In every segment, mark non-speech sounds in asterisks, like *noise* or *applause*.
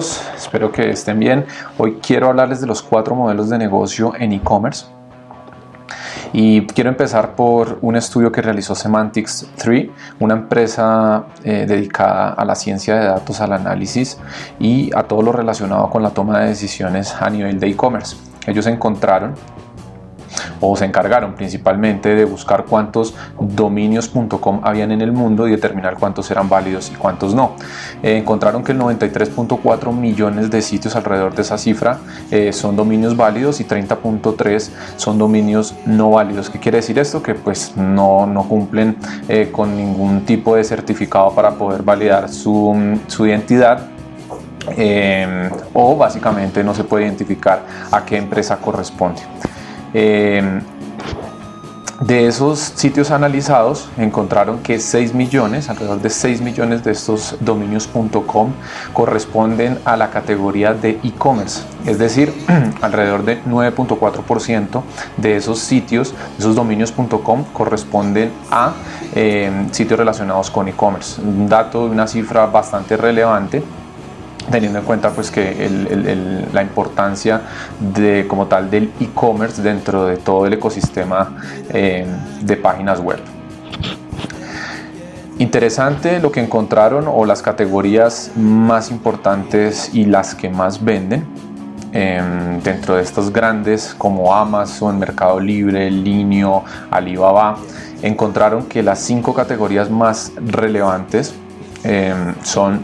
espero que estén bien. Hoy quiero hablarles de los cuatro modelos de negocio en e-commerce. Y quiero empezar por un estudio que realizó Semantics 3, una empresa eh, dedicada a la ciencia de datos, al análisis y a todo lo relacionado con la toma de decisiones a nivel de e-commerce. Ellos encontraron o se encargaron principalmente de buscar cuántos dominios.com habían en el mundo y determinar cuántos eran válidos y cuántos no. Eh, encontraron que el 93.4 millones de sitios alrededor de esa cifra eh, son dominios válidos y 30.3 son dominios no válidos. ¿Qué quiere decir esto? Que pues no, no cumplen eh, con ningún tipo de certificado para poder validar su, su identidad o básicamente no se puede identificar a qué empresa corresponde. Eh, de esos sitios analizados encontraron que 6 millones, alrededor de 6 millones de estos dominios.com corresponden a la categoría de e-commerce, es decir, *clears throat* alrededor de 9.4% de esos sitios, esos dominios.com corresponden a eh, sitios relacionados con e-commerce. Un dato, una cifra bastante relevante teniendo en cuenta pues que la importancia de como tal del e-commerce dentro de todo el ecosistema eh, de páginas web. Interesante lo que encontraron o las categorías más importantes y las que más venden em, dentro de estas grandes como Amazon, Mercado Libre, Linio, Alibaba, encontraron que las cinco categorías más relevantes em, son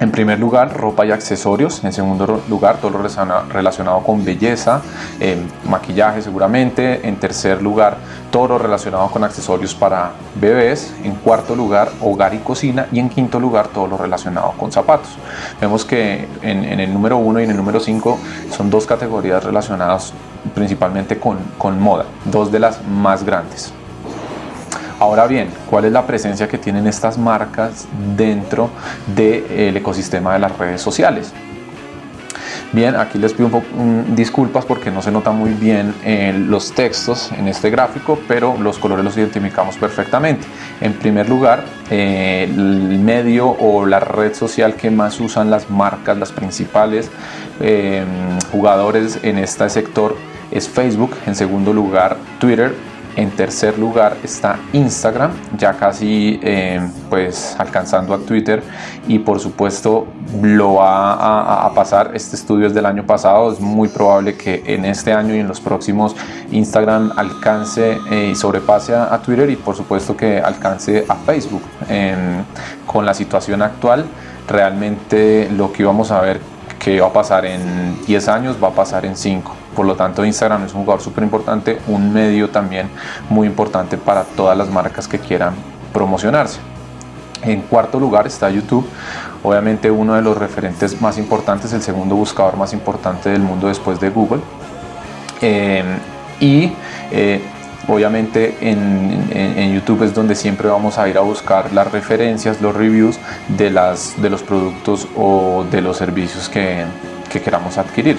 en primer lugar, ropa y accesorios. En segundo lugar, todo lo relacionado con belleza, eh, maquillaje seguramente. En tercer lugar, todo lo relacionado con accesorios para bebés. En cuarto lugar, hogar y cocina. Y en quinto lugar, todo lo relacionado con zapatos. Vemos que en, el número uno y en el número cinco son dos categorías relacionadas principalmente con, con moda, dos de las más grandes. Ahora bien, ¿cuál es la presencia que tienen estas marcas dentro del ecosistema de las redes sociales? Bien, aquí les pido un disculpas porque no se nota muy bien eh, los textos en este gráfico, pero los colores los identificamos perfectamente. En primer lugar, eh, el medio o la red social que más usan las marcas, las principales eh, jugadores en este sector es Facebook. En segundo lugar, Twitter en tercer lugar está Instagram, ya casi eh, pues alcanzando a Twitter y por supuesto lo va a, pasar. Este estudio es del año pasado, es muy probable que en este año y en los próximos Instagram alcance eh, y sobrepase a, Twitter y por supuesto que alcance a Facebook. con la situación actual, realmente lo que íbamos a ver que va a pasar en 10 años va a pasar en 5. Por lo tanto, Instagram es un jugador súper importante, un medio también muy importante para todas las marcas que quieran promocionarse. En cuarto lugar está YouTube, obviamente uno de los referentes más importantes, el segundo buscador más importante del mundo después de Google. Eh, y eh, obviamente en, YouTube es donde siempre vamos a ir a buscar las referencias, los reviews de, las, de los productos o de los servicios que, que queramos adquirir.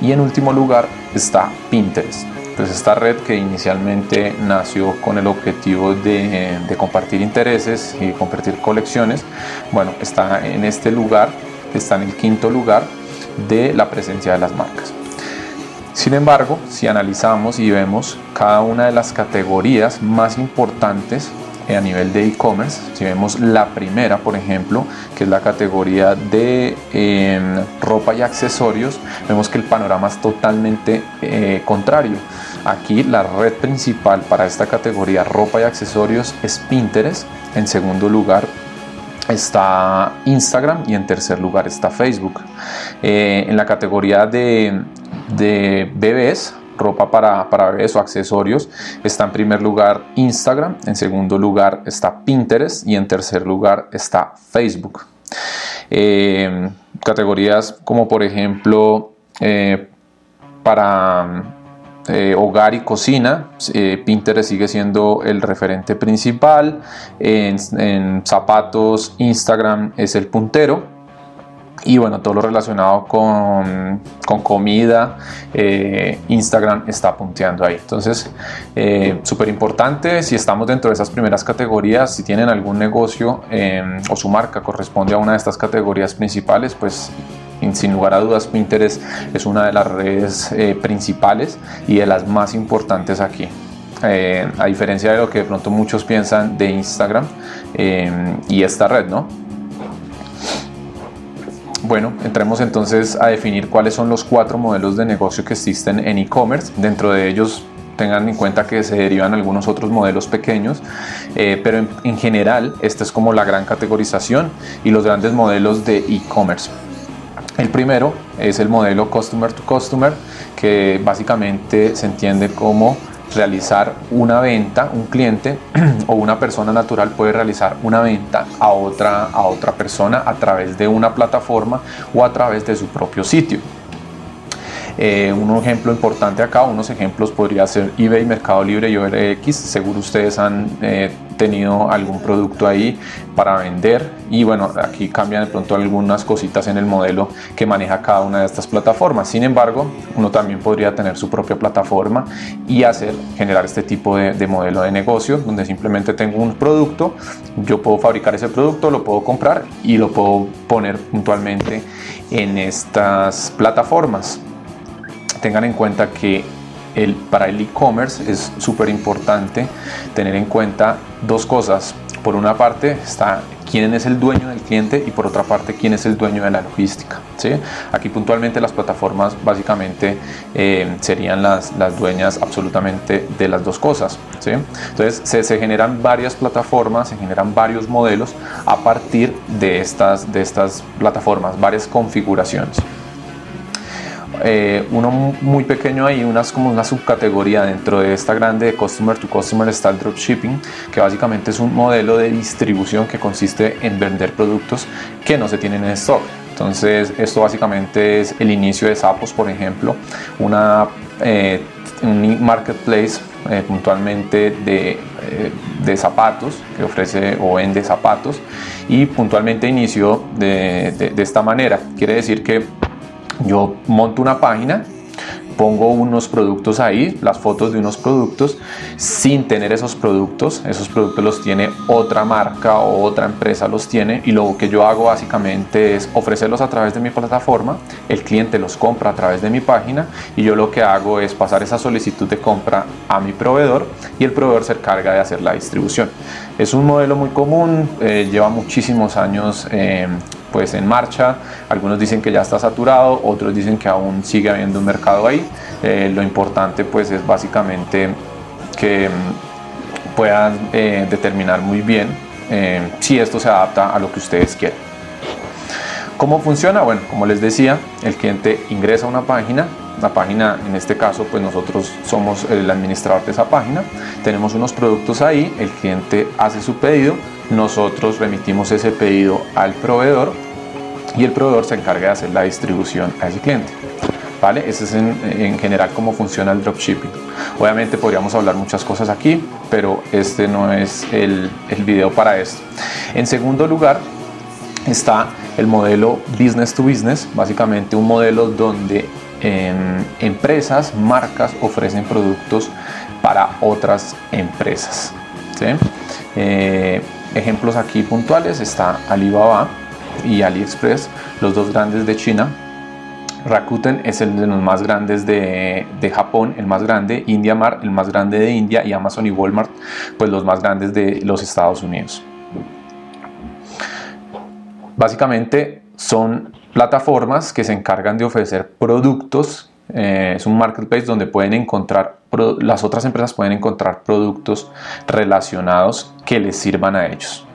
Y en último lugar está Pinterest. Pues esta red que inicialmente nació con el objetivo de, compartir intereses y compartir colecciones, bueno, está en este lugar, está en el quinto lugar de la presencia de las marcas. Sin embargo, si analizamos y vemos cada una de las categorías más importantes a nivel de e-commerce. Si vemos la primera, por ejemplo, que es la categoría de em, ropa y accesorios, vemos que el panorama es totalmente eh, contrario. Aquí la red principal para esta categoría ropa y accesorios es Pinterest. En segundo lugar está Instagram y en tercer lugar está Facebook. Eh, en la categoría de bebés ropa para, para bebés o accesorios, está en primer lugar Instagram, en segundo lugar está Pinterest y en tercer lugar está Facebook. Eh, categorías como por ejemplo eh, para eh, hogar y cocina, Pinterest sigue siendo el referente principal, en zapatos Instagram es el puntero y bueno, todo lo relacionado con, con comida, eh, Instagram está punteando ahí. Entonces, eh, súper importante, si estamos dentro de esas primeras categorías, si tienen algún negocio eh, o su marca corresponde a una de estas categorías principales, pues sin lugar a dudas Pinterest es una de las redes eh, principales y de las más importantes aquí. Eh, a diferencia de lo que de pronto muchos piensan de Instagram y esta red, ¿no? Bueno, entremos entonces a definir cuáles son los cuatro modelos de negocio que existen en e-commerce. Dentro de ellos tengan en cuenta que se derivan algunos otros modelos pequeños, eh, pero en, general esta es como la gran categorización y los grandes modelos de e-commerce. El primero es el modelo Customer to Customer, que básicamente se entiende como realizar una venta, un cliente *clears throat* o una persona natural puede realizar una venta a otra, a otra persona a través de una plataforma o a través de su propio sitio. Eh, un ejemplo importante acá, unos ejemplos podría ser eBay, Mercado Libre y OLX. Seguro ustedes han eh, tenido algún producto ahí para vender y bueno, aquí cambian de pronto algunas cositas en el modelo que maneja cada una de estas plataformas. Sin embargo, uno también podría tener su propia plataforma y hacer, generar este tipo de, de modelo de negocio donde simplemente tengo un producto, yo puedo fabricar ese producto, lo puedo comprar y lo puedo poner puntualmente en estas plataformas tengan en cuenta que para el e-commerce es súper importante tener en cuenta dos cosas. Por una parte está quién es el dueño del cliente y por otra parte quién es el dueño de la logística. Aquí puntualmente las plataformas básicamente eh, serían las, las, dueñas absolutamente de las dos cosas. Entonces se, se, generan varias plataformas, se generan varios modelos a partir de estas, de estas plataformas, varias configuraciones. Eh, uno muy pequeño ahí, unas como una subcategoría dentro de esta grande de Customer to Customer está el Dropshipping, que básicamente es un modelo de distribución que consiste en vender productos que no se tienen en stock. Entonces, esto básicamente es el inicio de Sapos, por ejemplo, una, eh, un marketplace eh, puntualmente de, de, zapatos que ofrece o vende zapatos y puntualmente inició de, de, de esta manera. Quiere decir que yo monto una página, pongo unos productos ahí, las fotos de unos productos, sin tener esos productos. Esos productos los tiene otra marca o otra empresa los tiene y lo que yo hago básicamente es ofrecerlos a través de mi plataforma, el cliente los compra a través de mi página y yo lo que hago es pasar esa solicitud de compra a mi proveedor y el proveedor se encarga de hacer la distribución. Es un modelo muy común, eh, lleva muchísimos años eh, pues en marcha. Algunos dicen que ya está saturado, otros dicen que aún sigue habiendo un mercado ahí. Eh, lo importante pues es básicamente que mm, puedan eh, determinar muy bien eh, si esto se adapta a lo que ustedes quieren. ¿Cómo funciona? Bueno, como les decía, el cliente ingresa a una página, la página en este caso pues nosotros somos el administrador de esa página, tenemos unos productos ahí, el cliente hace su pedido, nosotros remitimos ese pedido al proveedor y el proveedor se encarga de hacer la distribución a ese cliente. ¿Vale? Ese es en, general cómo funciona el dropshipping. Obviamente podríamos hablar muchas cosas aquí, pero este no es el, el video para esto. En segundo lugar está el modelo business to business, básicamente un modelo donde em, empresas, marcas ofrecen productos para otras empresas. Eh, Ejemplos aquí puntuales está Alibaba y AliExpress, los dos grandes de China. Rakuten es el de los más grandes de, de Japón, el más grande, IndiaMart el más grande de India y Amazon y Walmart pues los más grandes de los Estados Unidos. Básicamente son plataformas que se encargan de ofrecer productos eh, es un marketplace donde pueden encontrar, las otras empresas pueden encontrar productos relacionados que les sirvan a ellos.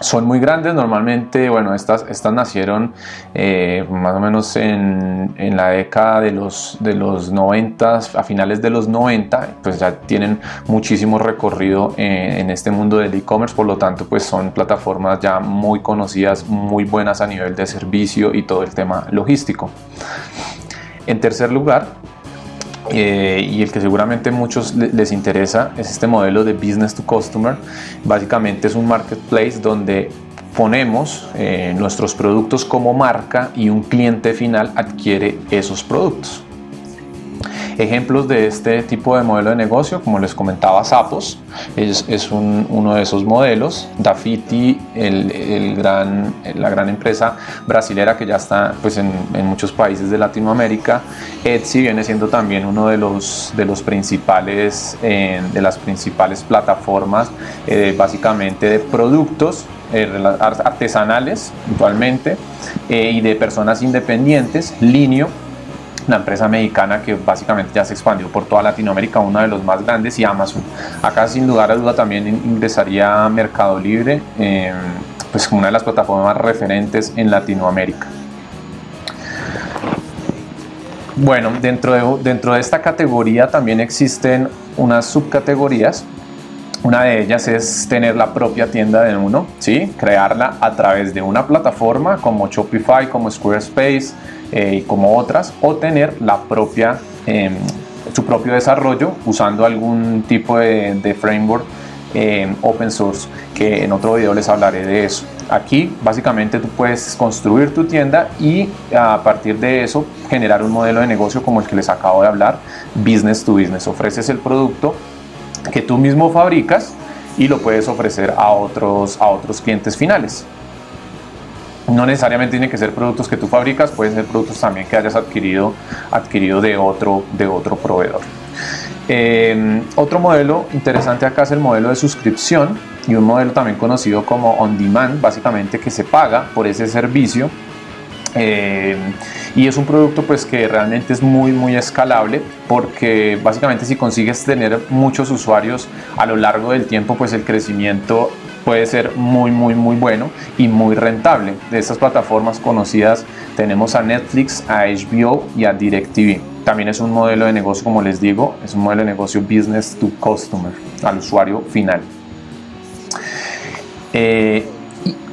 Son muy grandes, normalmente, bueno, estas, estas nacieron eh, más o menos en, en, la década de los, de los 90, a finales de los 90, pues ya tienen muchísimo recorrido en, en este mundo del e-commerce, por lo tanto, pues son plataformas ya muy conocidas, muy buenas a nivel de servicio y todo el tema logístico. En tercer lugar, eh, y el que seguramente muchos les interesa, es este modelo de business to customer. Básicamente es un marketplace donde ponemos eh, nuestros productos como marca y un cliente final adquiere esos productos. Ejemplos de este tipo de modelo de negocio, como les comentaba, Sapos es, es uno de esos modelos. Dafiti, el, el, gran, la gran empresa brasilera que ya está pues, en, en, muchos países de Latinoamérica. Etsy viene siendo también uno de los, de los principales, de las principales plataformas eh, básicamente de productos eh, artesanales, actualmente eh, y de personas independientes. Linio una empresa mexicana que básicamente ya se expandió por toda Latinoamérica, uno de los más grandes, y Amazon. Acá sin lugar a duda también ingresaría Mercado Libre, eh, pues como una de las plataformas referentes en Latinoamérica. Bueno, dentro de, dentro de esta categoría también existen unas subcategorías. Una de ellas es tener la propia tienda de uno, ¿sí? crearla a través de una plataforma como Shopify, como Squarespace, eh, y como otras, o tener la propia, em, su propio desarrollo usando algún tipo de, framework em, open source, que en otro video les hablaré de eso. Aquí básicamente tú puedes construir tu tienda y a partir de eso generar un modelo de negocio como el que les acabo de hablar, business to business. Ofreces el producto que tú mismo fabricas y lo puedes ofrecer a otros, a otros clientes finales. No necesariamente tiene que ser productos que tú fabricas, pueden ser productos también que hayas adquirido, adquirido de, otro, de otro proveedor. Eh, otro modelo interesante acá es el modelo de suscripción y un modelo también conocido como on demand, básicamente que se paga por ese servicio. Eh, y es un producto pues que realmente es muy muy escalable porque básicamente si consigues tener muchos usuarios a lo largo del tiempo pues el crecimiento puede ser muy, muy, muy bueno y muy rentable. De estas plataformas conocidas tenemos a Netflix, a HBO y a DirecTV. También es un modelo de negocio, como les digo, es un modelo de negocio business to customer, al usuario final. Eh,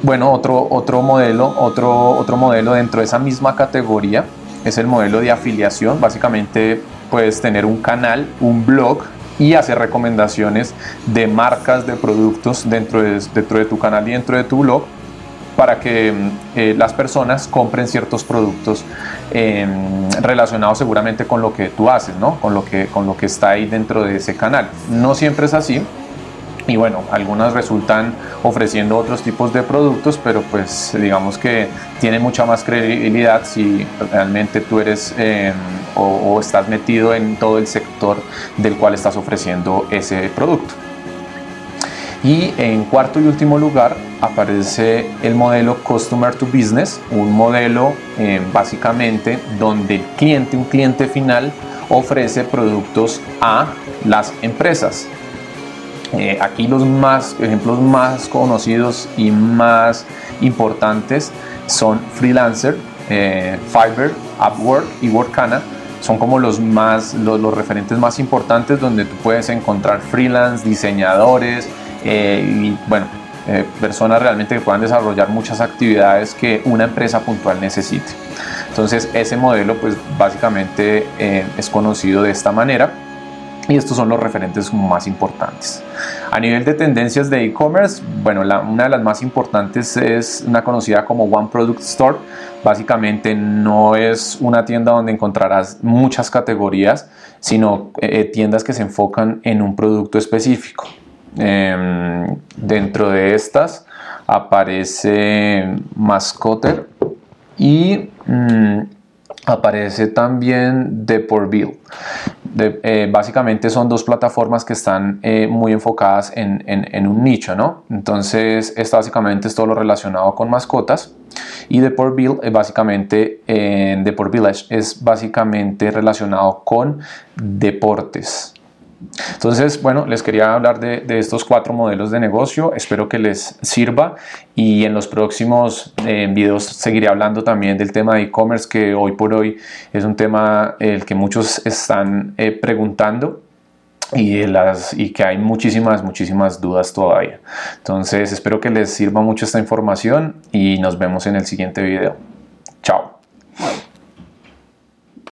bueno, otro, otro, modelo, otro, otro modelo dentro de esa misma categoría es el modelo de afiliación. Básicamente puedes tener un canal, un blog y hacer recomendaciones de marcas de productos dentro de, dentro de tu canal y dentro de tu blog para que eh, las personas compren ciertos productos em, relacionados seguramente con lo que tú haces, ¿no? con, lo que, con lo que está ahí dentro de ese canal. No siempre es así, y bueno, algunas resultan ofreciendo otros tipos de productos, pero pues digamos que tiene mucha más credibilidad si realmente tú eres em, o, estás metido en todo el sector del cual estás ofreciendo ese producto. Y en cuarto y último lugar aparece el modelo Customer to Business, un modelo em, básicamente donde el cliente, un cliente final, ofrece productos a las empresas. Eh, aquí los más ejemplos más conocidos y más importantes son Freelancer, eh, Fiverr, Upwork y Workana. Son como los, más, los, referentes más importantes donde tú puedes encontrar freelance, diseñadores eh, y bueno, personas realmente que puedan desarrollar muchas actividades que una empresa puntual necesite. Entonces ese modelo pues básicamente es conocido de esta manera y estos son los referentes más importantes. A nivel de tendencias de e-commerce, bueno, una de las más importantes es una conocida como One Product Store. Básicamente no es una tienda donde encontrarás muchas categorías, sino eh, tiendas que se enfocan en un producto específico. Em, dentro de estas aparece Mascotter y mm, aparece también Deportville. Eh, básicamente son dos plataformas que están eh, muy enfocadas en, un nicho, ¿no? Entonces, esto básicamente es todo lo relacionado con mascotas. Y Deportville básicamente, en Deport Village es básicamente relacionado con deportes. Entonces, bueno, les quería hablar de, estos cuatro modelos de negocio. Espero que les sirva y en los próximos eh, videos seguiré hablando también del tema de e-commerce que hoy por hoy es un tema el que muchos están eh, preguntando y, que hay muchísimas, muchísimas dudas todavía. Entonces, espero que les sirva mucho esta información y nos vemos en el siguiente video. Chao.